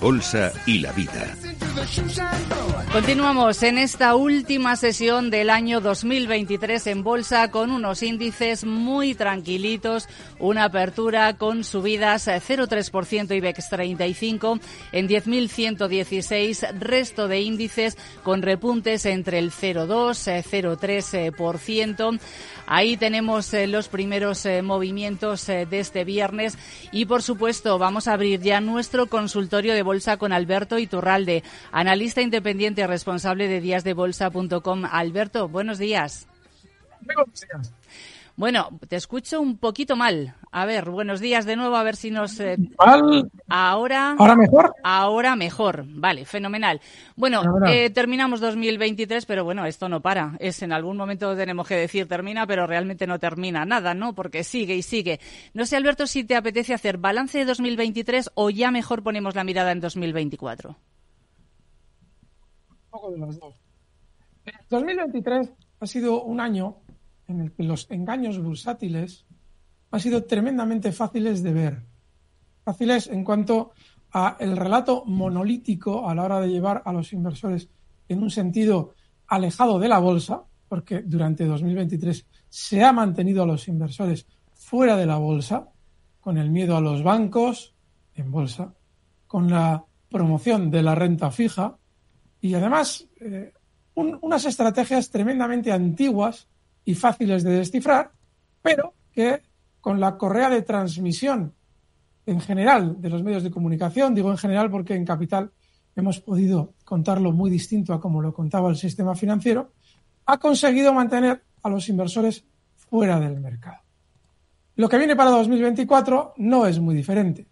Bolsa y la vida. Continuamos en esta última sesión del año 2023 en bolsa con unos índices muy tranquilitos, una apertura con subidas 0,3% IBEX 35 en 10.116, resto de índices con repuntes entre el 0,2 0,3%. Ahí tenemos eh, los primeros eh, movimientos eh, de este viernes y por supuesto vamos a abrir ya nuestro consultorio de bolsa con Alberto Iturralde, analista independiente responsable de díasdebolsa.com. Alberto, buenos días. Buenos días. Bueno, te escucho un poquito mal. A ver, buenos días de nuevo, a ver si nos... Eh, ¿Mal? Ahora... ¿Ahora mejor? Ahora mejor, vale, fenomenal. Bueno, eh, terminamos 2023, pero bueno, esto no para. Es en algún momento tenemos que decir termina, pero realmente no termina nada, ¿no? Porque sigue y sigue. No sé, Alberto, si te apetece hacer balance de 2023 o ya mejor ponemos la mirada en 2024. Poco de los dos. 2023 ha sido un año en el que los engaños bursátiles han sido tremendamente fáciles de ver. Fáciles en cuanto a el relato monolítico a la hora de llevar a los inversores en un sentido alejado de la bolsa, porque durante 2023 se ha mantenido a los inversores fuera de la bolsa, con el miedo a los bancos en bolsa, con la promoción de la renta fija y además eh, unas estrategias tremendamente antiguas y fáciles de descifrar, pero que con la correa de transmisión en general de los medios de comunicación, digo en general porque en Capital hemos podido contarlo muy distinto a como lo contaba el sistema financiero, ha conseguido mantener a los inversores fuera del mercado. Lo que viene para 2024 no es muy diferente.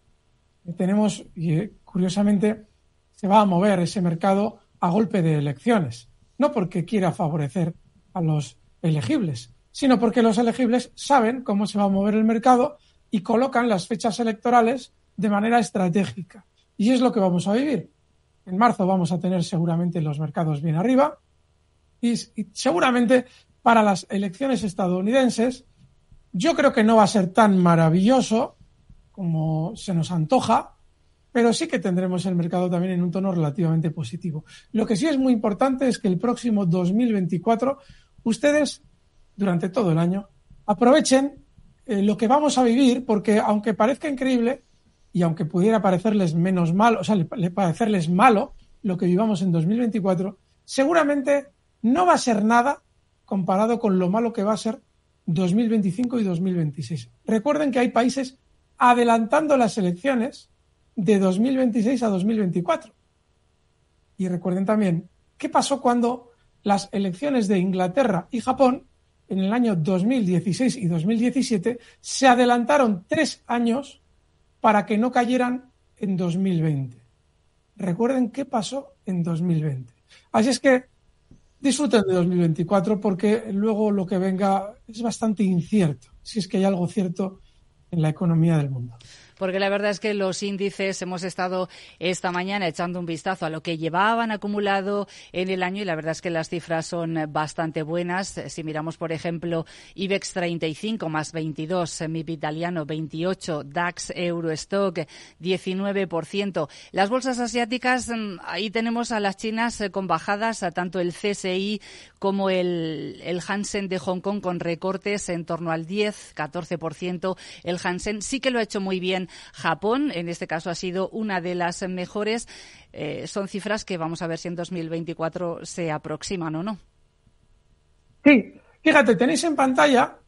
Tenemos, y eh, curiosamente, se va a mover ese mercado a golpe de elecciones, no porque quiera favorecer a los elegibles, sino porque los elegibles saben cómo se va a mover el mercado y colocan las fechas electorales de manera estratégica. Y es lo que vamos a vivir. En marzo vamos a tener seguramente los mercados bien arriba y, seguramente para las elecciones estadounidenses yo creo que no va a ser tan maravilloso como se nos antoja, pero sí que tendremos el mercado también en un tono relativamente positivo. Lo que sí es muy importante es que el próximo 2024 ustedes, durante todo el año, aprovechen eh, lo que vamos a vivir, porque aunque parezca increíble y aunque pudiera parecerles menos malo, o sea, le, parecerles malo lo que vivamos en 2024, seguramente no va a ser nada comparado con lo malo que va a ser 2025 y 2026. Recuerden que hay países adelantando las elecciones de 2026 a 2024. Y recuerden también qué pasó cuando las elecciones de Inglaterra y Japón en el año 2016 y 2017 se adelantaron tres años para que no cayeran en 2020. Recuerden qué pasó en 2020. Así es que disfruten de 2024 porque luego lo que venga es bastante incierto, si es que hay algo cierto en la economía del mundo porque la verdad es que los índices hemos estado esta mañana echando un vistazo a lo que llevaban acumulado en el año y la verdad es que las cifras son bastante buenas. Si miramos, por ejemplo, IBEX 35 más 22, MIP italiano 28, DAX Eurostock 19%. Las bolsas asiáticas, mm, ahí tenemos a las chinas eh, con bajadas, a tanto el CSI como el, el Hansen de Hong Kong con recortes en torno al 10, 14%. El Hansen sí que lo ha hecho muy bien Japón. En este caso ha sido una de las mejores. Eh, son cifras que vamos a ver si en 2024 se aproximan o no. Sí, fíjate, tenéis en pantalla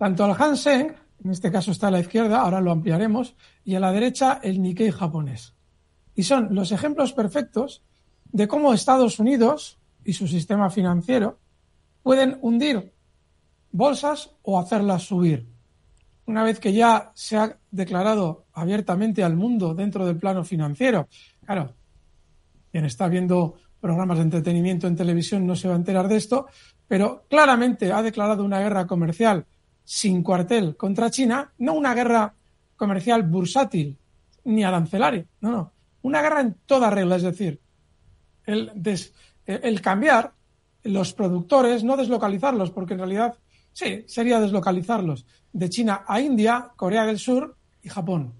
tanto al Hansen, en este caso está a la izquierda, ahora lo ampliaremos, y a la derecha el Nikkei japonés. Y son los ejemplos perfectos de cómo Estados Unidos y su sistema financiero pueden hundir bolsas o hacerlas subir una vez que ya se ha declarado abiertamente al mundo dentro del plano financiero. Claro, quien está viendo programas de entretenimiento en televisión no se va a enterar de esto, pero claramente ha declarado una guerra comercial sin cuartel contra China, no una guerra comercial bursátil ni arancelaria, no, no, una guerra en toda regla, es decir, el, el cambiar los productores, no deslocalizarlos, porque en realidad Sí, sería deslocalizarlos de China a India, Corea del Sur y Japón.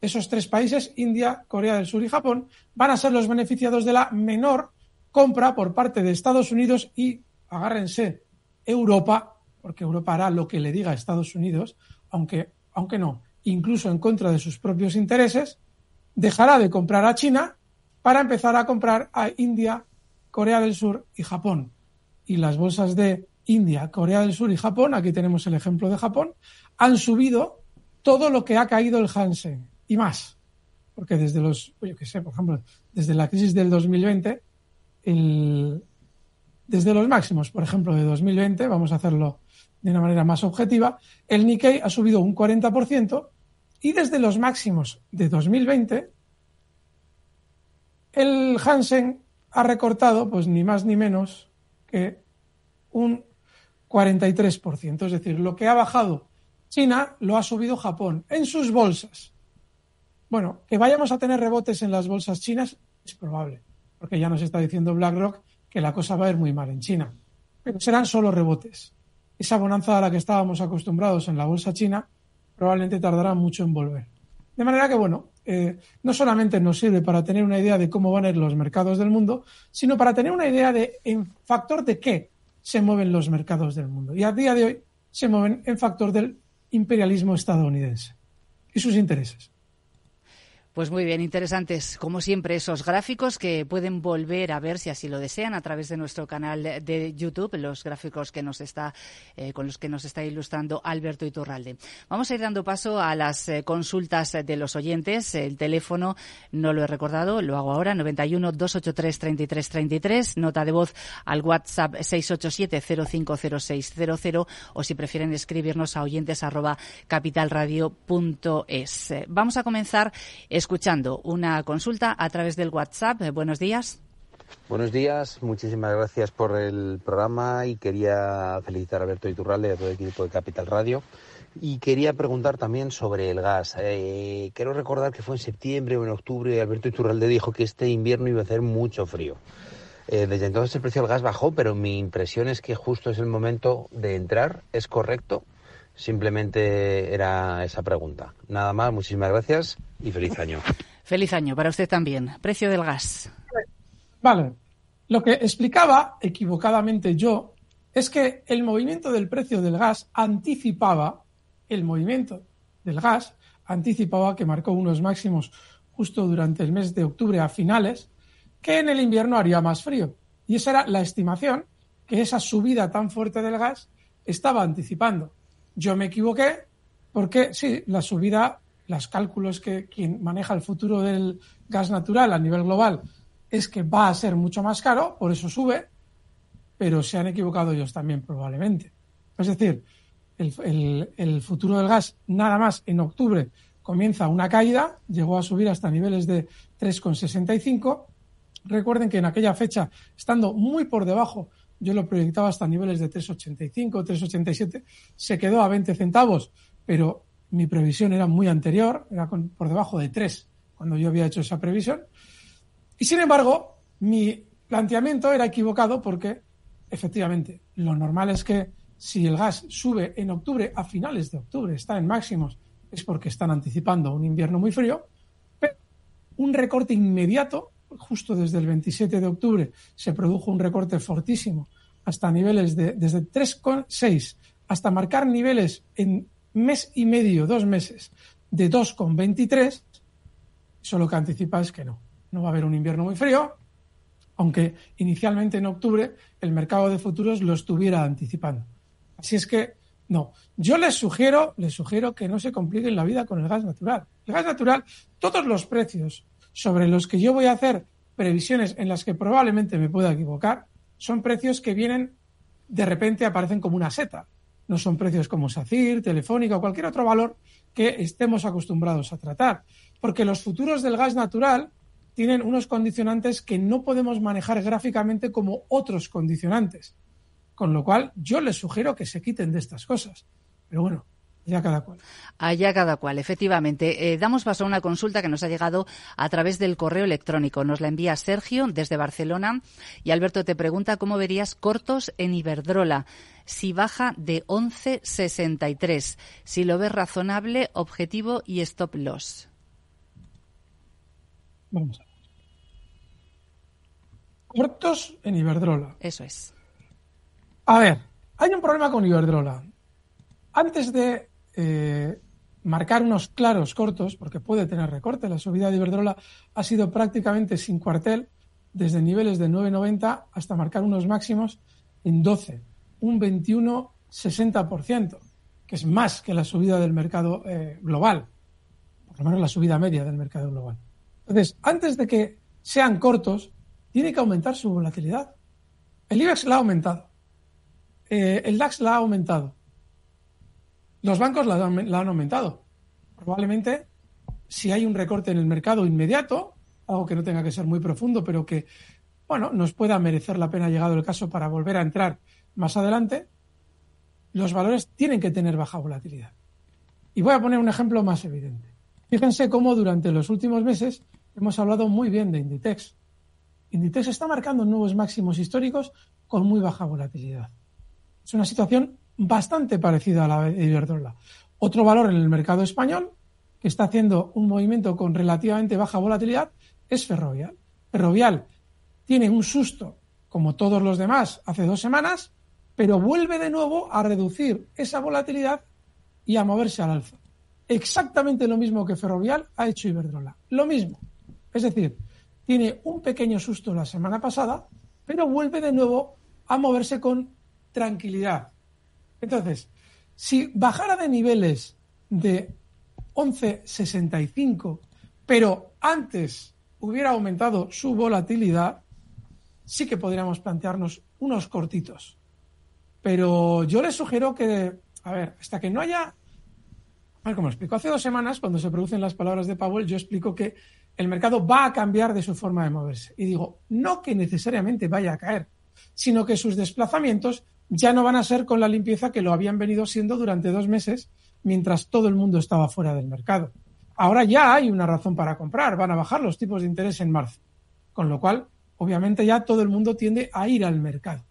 Esos tres países, India, Corea del Sur y Japón, van a ser los beneficiados de la menor compra por parte de Estados Unidos y, agárrense, Europa, porque Europa hará lo que le diga a Estados Unidos, aunque, aunque no, incluso en contra de sus propios intereses, dejará de comprar a China para empezar a comprar a India, Corea del Sur y Japón. Y las bolsas de India, Corea del Sur y Japón, aquí tenemos el ejemplo de Japón, han subido todo lo que ha caído el Hansen y más. Porque desde los, yo qué sé, por ejemplo, desde la crisis del 2020, desde los máximos, por ejemplo, de 2020, vamos a hacerlo de una manera más objetiva, el Nikkei ha subido un 40% y desde los máximos de 2020, el Hansen ha recortado, pues ni más ni menos que un 43%. Es decir, lo que ha bajado China lo ha subido Japón en sus bolsas. Bueno, que vayamos a tener rebotes en las bolsas chinas es probable, porque ya nos está diciendo BlackRock que la cosa va a ir muy mal en China. Pero serán solo rebotes. Esa bonanza a la que estábamos acostumbrados en la bolsa china probablemente tardará mucho en volver. De manera que, bueno, eh, no solamente nos sirve para tener una idea de cómo van a ir los mercados del mundo, sino para tener una idea de en factor de qué se mueven los mercados del mundo. Y a día de hoy se mueven en factor del imperialismo estadounidense y sus intereses. Pues muy bien, interesantes, como siempre, esos gráficos que pueden volver a ver, si así lo desean, a través de nuestro canal de YouTube, los gráficos que nos está, eh, con los que nos está ilustrando Alberto Iturralde. Vamos a ir dando paso a las eh, consultas de los oyentes. El teléfono, no lo he recordado, lo hago ahora, 91 283 33 33, nota de voz al WhatsApp 687 050600 o si prefieren escribirnos a oyentes arroba capitalradio.es. Vamos a comenzar escuchando una consulta a través del WhatsApp. Eh, buenos días. Buenos días, muchísimas gracias por el programa y quería felicitar a Alberto Iturralde y a todo el equipo de Capital Radio. Y quería preguntar también sobre el gas. Eh, quiero recordar que fue en septiembre o en octubre Alberto Iturralde dijo que este invierno iba a hacer mucho frío. Eh, desde entonces el precio del gas bajó, pero mi impresión es que justo es el momento de entrar. ¿Es correcto? Simplemente era esa pregunta. Nada más, muchísimas gracias y feliz año. Feliz año para usted también. Precio del gas. Vale. Lo que explicaba equivocadamente yo es que el movimiento del precio del gas anticipaba, el movimiento del gas anticipaba que marcó unos máximos justo durante el mes de octubre a finales, que en el invierno haría más frío. Y esa era la estimación que esa subida tan fuerte del gas estaba anticipando. Yo me equivoqué porque sí, la subida, los cálculos que quien maneja el futuro del gas natural a nivel global es que va a ser mucho más caro, por eso sube, pero se han equivocado ellos también probablemente. Es decir, el, el, futuro del gas nada más en octubre comienza una caída, llegó a subir hasta niveles de 3,65. Recuerden que en aquella fecha, estando muy por debajo yo lo proyectaba hasta niveles de 3,85, 3,87, se quedó a 20 centavos, pero mi previsión era muy anterior, era por debajo de 3 cuando yo había hecho esa previsión. Y sin embargo, mi planteamiento era equivocado porque, efectivamente, lo normal es que si el gas sube en octubre, a finales de octubre, está en máximos, es porque están anticipando un invierno muy frío, pero un recorte inmediato justo desde el 27 de octubre se produjo un recorte fortísimo hasta niveles de desde 3,6 hasta marcar niveles en mes y medio, dos meses, de 2,23, eso lo que anticipa es que no, no va a haber un invierno muy frío, aunque inicialmente en octubre el mercado de futuros lo estuviera anticipando. Así es que, no, yo les sugiero, les sugiero que no se compliquen la vida con el gas natural. El gas natural, todos los precios sobre los que yo voy a hacer previsiones en las que probablemente me pueda equivocar, son precios que vienen, de repente aparecen como una seta. No son precios como SACIR, Telefónica o cualquier otro valor que estemos acostumbrados a tratar. Porque los futuros del gas natural tienen unos condicionantes que no podemos manejar gráficamente como otros condicionantes. Con lo cual, yo les sugiero que se quiten de estas cosas. Pero bueno, Allá cada cual. Allá cada cual, efectivamente. Eh, damos paso a una consulta que nos ha llegado a través del correo electrónico. Nos la envía Sergio desde Barcelona y Alberto te pregunta cómo verías cortos en Iberdrola. Si baja de 11,63. Si lo ves razonable, objetivo y stop loss. Vamos a ver. Cortos en Iberdrola. Eso es. A ver, hay un problema con Iberdrola. Antes de eh, marcar unos claros cortos, porque puede tener recorte. La subida de Iberdrola ha sido prácticamente sin cuartel, desde niveles de 9,90 hasta marcar unos máximos en 12, un 21-60%, que es más que la subida del mercado eh, global, por lo menos la subida media del mercado global. Entonces, antes de que sean cortos, tiene que aumentar su volatilidad. El IBEX la ha aumentado. Eh, el DAX la ha aumentado. Los bancos la, han aumentado. Probablemente, si hay un recorte en el mercado inmediato, algo que no tenga que ser muy profundo, pero que, bueno, nos pueda merecer la pena llegado el caso para volver a entrar más adelante, los valores tienen que tener baja volatilidad. Y voy a poner un ejemplo más evidente. Fíjense cómo durante los últimos meses hemos hablado muy bien de Inditex. Inditex está marcando nuevos máximos históricos con muy baja volatilidad. Es una situación bastante parecida a la de Iberdrola. Otro valor en el mercado español que está haciendo un movimiento con relativamente baja volatilidad es Ferrovial. Ferrovial tiene un susto, como todos los demás, hace dos semanas, pero vuelve de nuevo a reducir esa volatilidad y a moverse al alza. exactamente lo mismo que Ferrovial ha hecho Iberdrola. Lo mismo. Es decir, tiene un pequeño susto la semana pasada, pero vuelve de nuevo a moverse con tranquilidad. Entonces, si bajara de niveles de 11.65, pero antes hubiera aumentado su volatilidad, sí que podríamos plantearnos unos cortitos. Pero yo les sugiero que, a ver, hasta que no haya a ver, como explico, hace dos semanas, cuando se producen las palabras de Powell, yo explico que el mercado va a cambiar de su forma de moverse. Y digo, no que necesariamente vaya a caer, sino que sus desplazamientos ya no van a ser con la limpieza que lo habían venido siendo durante dos meses mientras todo el mundo estaba fuera del mercado. Ahora ya hay una razón para comprar, van a bajar los tipos de interés en marzo, con lo cual, obviamente ya todo el mundo tiende a ir al mercado.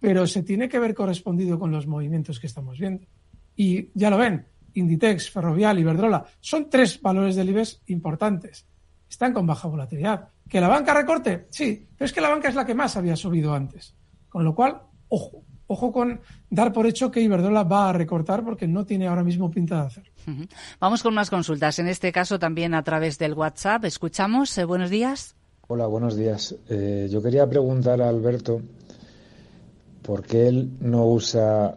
Pero se tiene que ver correspondido con los movimientos que estamos viendo. Y ya lo ven, Inditex, Ferrovial, Iberdrola, son tres valores del IBEX importantes. Están con baja volatilidad. ¿Que la banca recorte? Sí, pero es que la banca es la que más había subido antes. Con lo cual, ojo, ojo con dar por hecho que Iberdrola va a recortar porque no tiene ahora mismo pinta de hacer. Vamos con unas consultas, en este caso también a través del WhatsApp. Escuchamos, eh, buenos días. Hola, buenos días. Eh, yo quería preguntar a Alberto por qué él no usa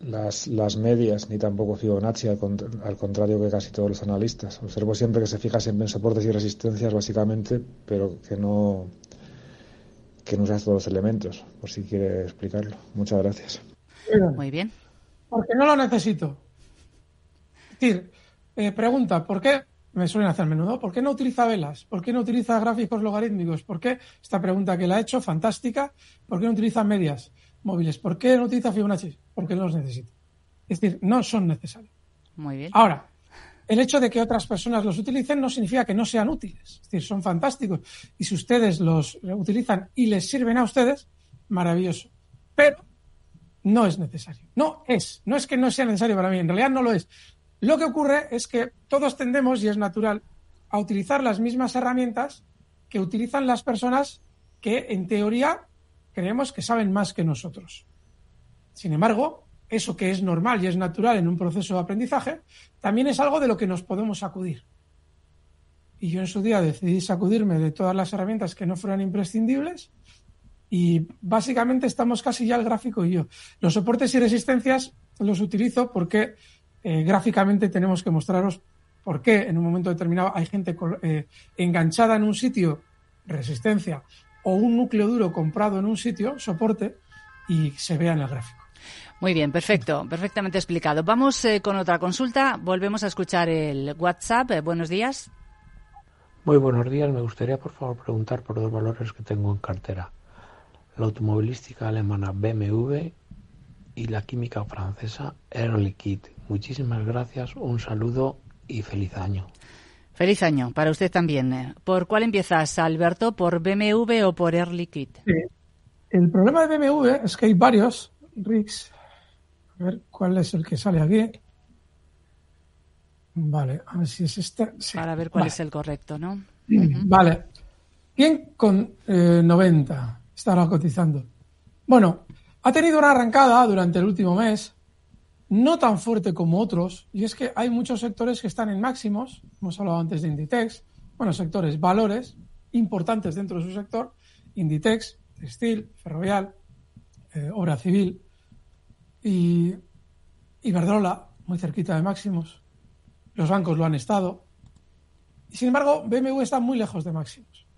las, las medias ni tampoco Fibonacci, al, al, contrario que casi todos los analistas. Observo siempre que se fija siempre en soportes y resistencias, básicamente, pero que no, que no usa todos los elementos, por si quiere explicarlo. Muchas gracias. Muy bien. Porque no lo necesito. Es decir, eh, pregunta, ¿por qué? Me suelen hacer menudo, ¿por qué no utiliza velas? ¿Por qué no utiliza gráficos logarítmicos? ¿Por qué? Esta pregunta que le ha hecho, fantástica. ¿Por qué no utiliza medias móviles? ¿Por qué no utiliza Fibonacci? Porque no los necesita. Es decir, no son necesarios. Muy bien. Ahora, el hecho de que otras personas los utilicen no significa que no sean útiles. Es decir, son fantásticos. Y si ustedes los utilizan y les sirven a ustedes, maravilloso. Pero no es necesario. No es. No es que no sea necesario para mí. En realidad no lo es. Lo que ocurre es que todos tendemos, y es natural, a utilizar las mismas herramientas que utilizan las personas que, en teoría, creemos que saben más que nosotros. Sin embargo, eso que es normal y es natural en un proceso de aprendizaje, también es algo de lo que nos podemos sacudir. Y yo en su día decidí sacudirme de todas las herramientas que no fueran imprescindibles y básicamente estamos casi ya el gráfico y yo. Los soportes y resistencias los utilizo porque eh, gráficamente tenemos que mostraros por qué en un momento determinado hay gente eh, enganchada en un sitio, resistencia, o un núcleo duro comprado en un sitio, soporte, y se vea en el gráfico. Muy bien, perfecto, perfectamente explicado. Vamos eh, con otra consulta. Volvemos a escuchar el WhatsApp. Eh, buenos días. Muy buenos días. Me gustaría, por favor, preguntar por dos valores que tengo en cartera. La automovilística alemana BMW y la química francesa Air Liquide. Muchísimas gracias, un saludo y feliz año. Feliz año para usted también. ¿Por cuál empiezas, Alberto? ¿Por BMW o por Air Liquide? Sí. El problema de BMW es que hay varios RICS a ver cuál es el que sale aquí. Vale, a ver si es este. Para ver cuál es el correcto, ¿no? Vale. ¿Quién con 90 eh, estará cotizando? Bueno, ha tenido una arrancada durante el último mes, no tan fuerte como otros, y es que hay muchos sectores que están en máximos, hemos hablado antes de Inditex, bueno, sectores, valores importantes dentro de su sector, Inditex, textil, ferrovial, eh, obra civil, y Iberdrola, muy cerquita de máximos. Los bancos lo han estado. Y sin embargo, BMW está muy lejos de máximos.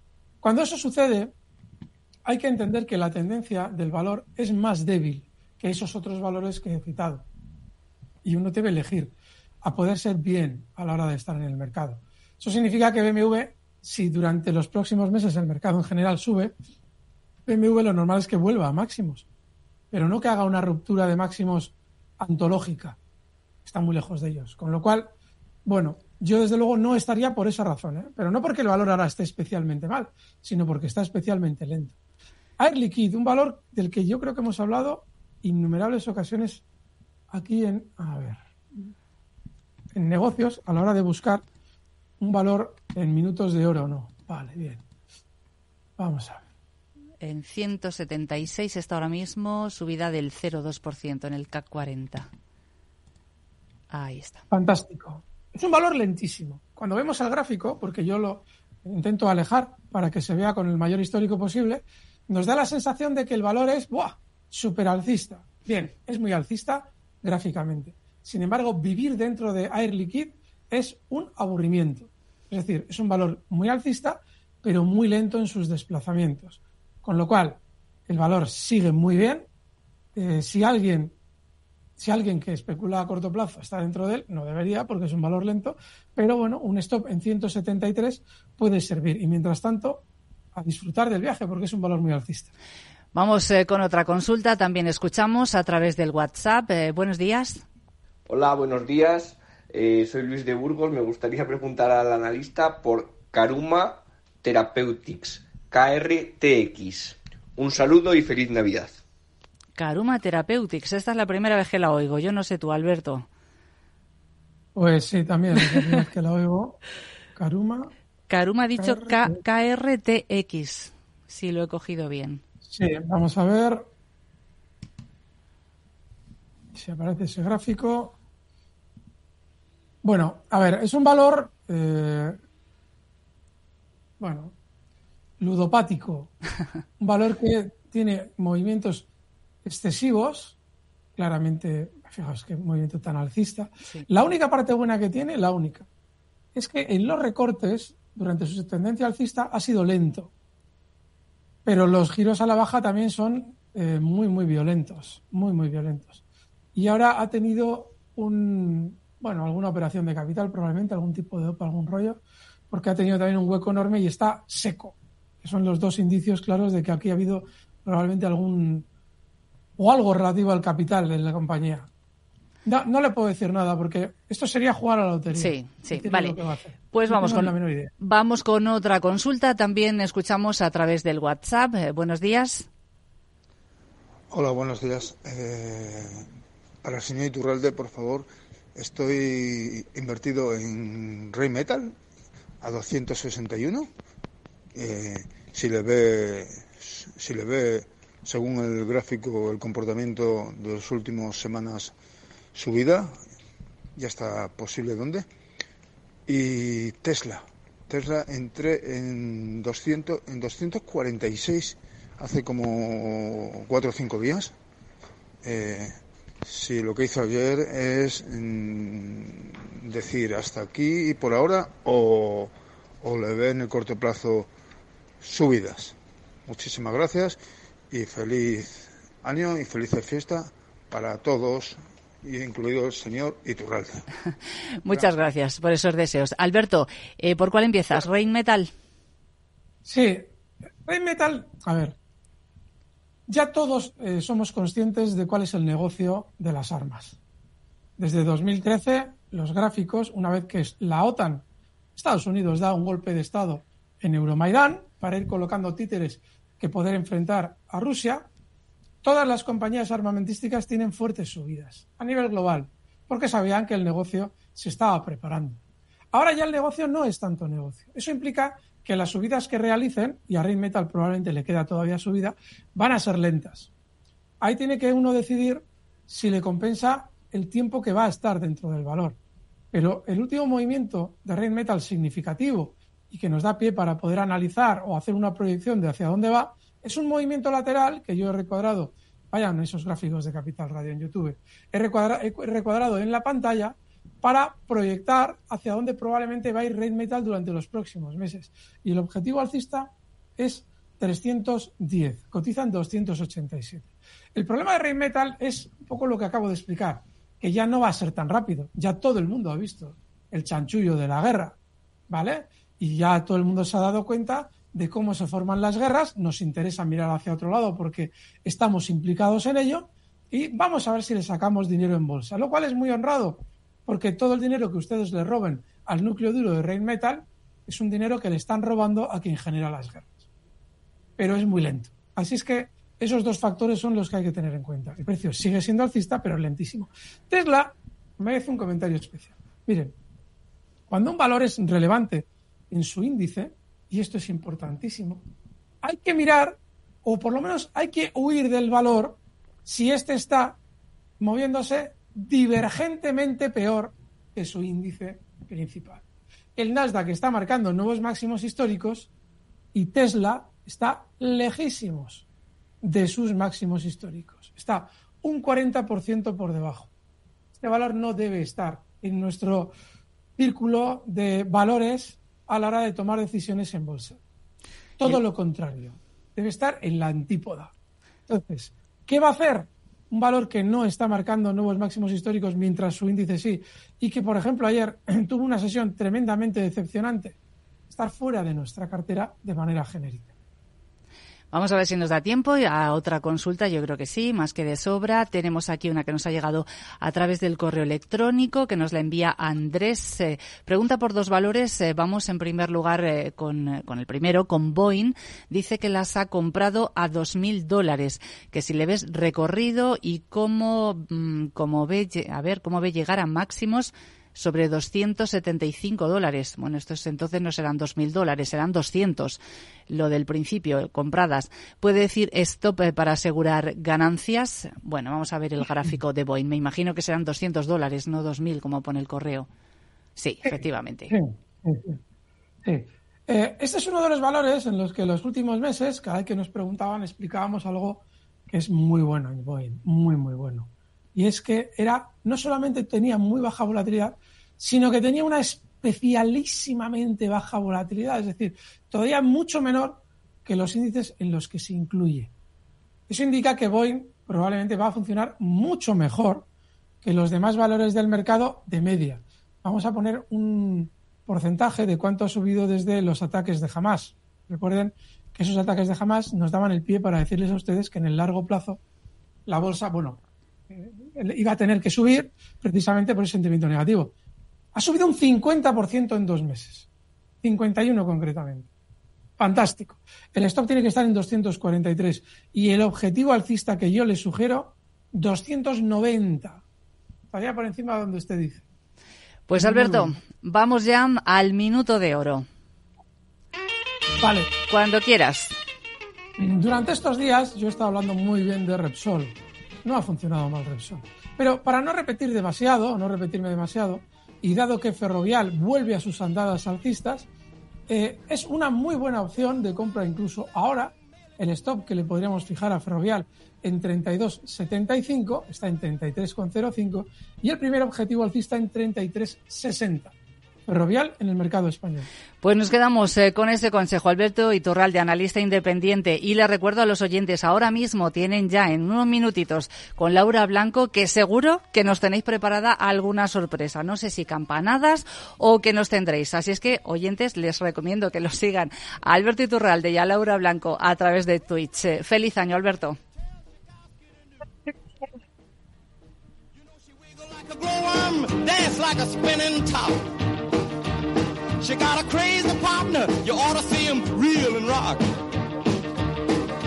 Cuando eso sucede, hay que entender que la tendencia del valor es más débil que esos otros valores que he citado. Y uno debe elegir a poder ser bien a la hora de estar en el mercado. Eso significa que BMW, si durante los próximos meses el mercado en general sube, BMW lo normal es que vuelva a máximos pero no que haga una ruptura de máximos antológica. Está muy lejos de ellos. Con lo cual, bueno, yo desde luego no estaría por esa razón, ¿eh? pero no porque el valor ahora esté especialmente mal, sino porque está especialmente lento. Air Liquide, un valor del que yo creo que hemos hablado innumerables ocasiones aquí en, a ver, en negocios a la hora de buscar un valor en minutos de oro o no. Vale, bien. Vamos a ver en 176 está ahora mismo, subida del 0,2% en el CAC 40. Ahí está. Fantástico. Es un valor lentísimo. Cuando vemos el gráfico, porque yo lo intento alejar para que se vea con el mayor histórico posible, nos da la sensación de que el valor es ¡buah! super alcista. Bien, es muy alcista gráficamente. Sin embargo, vivir dentro de Air Liquide es un aburrimiento. Es decir, es un valor muy alcista, pero muy lento en sus desplazamientos. Con lo cual, el valor sigue muy bien. Eh, si alguien si alguien que especula a corto plazo está dentro de él, no debería porque es un valor lento, pero bueno, un stop en 173 puede servir. Y mientras tanto, a disfrutar del viaje porque es un valor muy alcista. Vamos eh, con otra consulta. También escuchamos a través del WhatsApp. Eh, buenos días. Hola, buenos días. Eh, soy Luis de Burgos. Me gustaría preguntar al analista por Karuma Therapeutics, KRTX. Un saludo y feliz Navidad. Karuma Therapeutics. Esta es la primera vez que la oigo. Yo no sé tú, Alberto. Pues sí, también es la primera vez que la oigo. Karuma. Karuma ha dicho KRTX, si lo he cogido bien. Sí, vamos a ver si aparece ese gráfico. Bueno, a ver, es un valor, eh, bueno, ludopático. Un valor que tiene movimientos excesivos, claramente, fijaos qué movimiento tan alcista. La única parte buena que tiene, la única, es que en los recortes, durante su tendencia alcista, ha sido lento. Pero los giros a la baja también son eh, muy, muy violentos, muy, muy violentos. Y ahora ha tenido un, bueno, alguna operación de capital, probablemente algún tipo de OPA, algún rollo, porque ha tenido también un hueco enorme y está seco. Que son los dos indicios claros de que aquí ha habido probablemente algún o algo relativo al capital de la compañía. No, no le puedo decir nada porque esto sería jugar a la lotería. Sí, sí, vale. Pues vamos con, vamos con otra consulta. También escuchamos a través del WhatsApp. Eh, buenos días. Hola, buenos días. Eh, para el señor Iturralde, por favor, estoy invertido en Rey Metal a 261. Eh, si le ve, si le ve según el gráfico, el comportamiento de las últimas semanas subida, ya está posible dónde. Y Tesla, Tesla entré en 200, en 246 hace como 4 o 5 días. Eh, si lo que hizo ayer es mm, decir hasta aquí y por ahora o, o le ve en el corto plazo subidas. Muchísimas gracias y feliz año y feliz fiesta para todos, incluido el señor Iturralde. Muchas gracias. por esos deseos. Alberto, eh, ¿por cuál empiezas? ¿Rain Metal? Sí, Rain Metal, a ver, ya todos eh, somos conscientes de cuál es el negocio de las armas. Desde 2013, los gráficos, una vez que la OTAN, Estados Unidos, da un golpe de Estado en Euromaidán para ir colocando títeres que poder enfrentar a Rusia, todas las compañías armamentísticas tienen fuertes subidas a nivel global, porque sabían que el negocio se estaba preparando. Ahora ya el negocio no es tanto negocio. Eso implica que las subidas que realicen, y a Metal probablemente le queda todavía subida, van a ser lentas. Ahí tiene que uno decidir si le compensa el tiempo que va a estar dentro del valor. Pero el último movimiento de Rain Metal significativo y que nos da pie para poder analizar o hacer una proyección de hacia dónde va, es un movimiento lateral que yo he recuadrado, vayan esos gráficos de Capital Radio en YouTube, he recuadrado, en la pantalla para proyectar hacia dónde probablemente va a ir Rain Metal durante los próximos meses. Y el objetivo alcista es 310, cotizan 287. El problema de Rain Metal es un poco lo que acabo de explicar, que ya no va a ser tan rápido, ya todo el mundo ha visto el chanchullo de la guerra, ¿vale? Y ya todo el mundo se ha dado cuenta de cómo se forman las guerras, nos interesa mirar hacia otro lado porque estamos implicados en ello y vamos a ver si le sacamos dinero en bolsa, lo cual es muy honrado porque todo el dinero que ustedes le roben al núcleo duro de Rain Metal es un dinero que le están robando a quien genera las guerras. Pero es muy lento. Así es que esos dos factores son los que hay que tener en cuenta. El precio sigue siendo alcista, pero lentísimo. Tesla merece un comentario especial. Miren, cuando un valor es relevante en su índice, y esto es importantísimo, hay que mirar, o por lo menos hay que huir del valor, si éste está moviéndose divergentemente peor que su índice principal. El Nasdaq está marcando nuevos máximos históricos y Tesla está lejísimos de sus máximos históricos. Está un 40% por debajo. Este valor no debe estar en nuestro círculo de valores a la hora de tomar decisiones en bolsa. Todo lo contrario, debe estar en la antípoda. Entonces, ¿qué va a hacer? Un valor que no está marcando nuevos máximos históricos mientras su índice sí, y que, por ejemplo, ayer tuvo una sesión tremendamente decepcionante, estar fuera de nuestra cartera de manera genérica. Vamos a ver si nos da tiempo a otra consulta. Yo creo que sí, más que de sobra. Tenemos aquí una que nos ha llegado a través del correo electrónico que nos la envía Andrés. Eh, pregunta por dos valores. Eh, vamos en primer lugar eh, con, el primero, con Boeing. Dice que las ha comprado a dos mil dólares. Que si le ves recorrido y cómo, mm, cómo ve, a ver, cómo ve llegar a máximos sobre 275 dólares. Bueno, estos entonces no serán 2.000 dólares, serán 200. Lo del principio, compradas. ¿Puede decir stop eh, para asegurar ganancias? Bueno, vamos a ver el gráfico de Boeing. Me imagino que serán 200 dólares, no 2.000, como pone el correo. Sí, efectivamente. Sí, eh, este es uno de los valores en los que los últimos meses, cada vez que nos preguntaban, explicábamos algo que es muy bueno en Boeing, muy, muy bueno. Y es que era, no solamente tenía muy baja volatilidad, sino que tenía una especialísimamente baja volatilidad, es decir, todavía mucho menor que los índices en los que se incluye. Eso indica que Boeing probablemente va a funcionar mucho mejor que los demás valores del mercado de media. Vamos a poner un porcentaje de cuánto ha subido desde los ataques de Hamas. Recuerden que esos ataques de Hamas nos daban el pie para decirles a ustedes que en el largo plazo la bolsa, bueno, eh, iba a tener que subir precisamente por ese sentimiento negativo. Ha subido un 50% en dos meses. 51 concretamente. Fantástico. El stop tiene que estar en 243 y el objetivo alcista que yo le sugiero, 290. Estaría por encima de donde usted dice. Pues Alberto, vamos ya al minuto de oro. Vale. Cuando quieras. Durante estos días yo he estado hablando muy bien de Repsol. No ha funcionado mal Repsol. Pero para no repetir demasiado, no repetirme demasiado, y dado que Ferrovial vuelve a sus andadas alcistas, eh, es una muy buena opción de compra incluso ahora. El stop que le podríamos fijar a Ferrovial en 32.75 está en 33.05 y el primer objetivo alcista en 33.60 ferrovial en el mercado español. Pues nos quedamos eh, con ese consejo. Alberto Iturralde, analista independiente. Y le recuerdo a los oyentes, ahora mismo tienen ya en unos minutitos con Laura Blanco que seguro que nos tenéis preparada alguna sorpresa. No sé si campanadas o que nos tendréis. Así es que, oyentes, les recomiendo que los sigan a Alberto Iturralde y a Laura Blanco a través de Twitch. Eh, feliz año, Alberto. She got a crazy partner, you ought to see him reel and rock.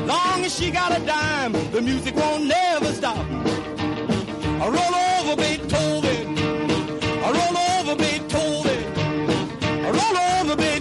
Long as she got a dime, the music won't never stop. I roll over Beethoven, I roll over Beethoven, I roll over Beethoven,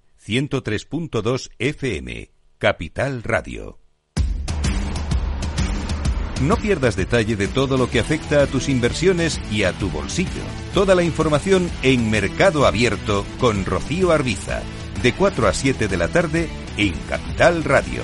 103.2 FM, Capital Radio. No pierdas detalle de todo lo que afecta a tus inversiones y a tu bolsillo. Toda la información en Mercado Abierto con Rocío Arbiza, de 4 a 7 de la tarde en Capital Radio.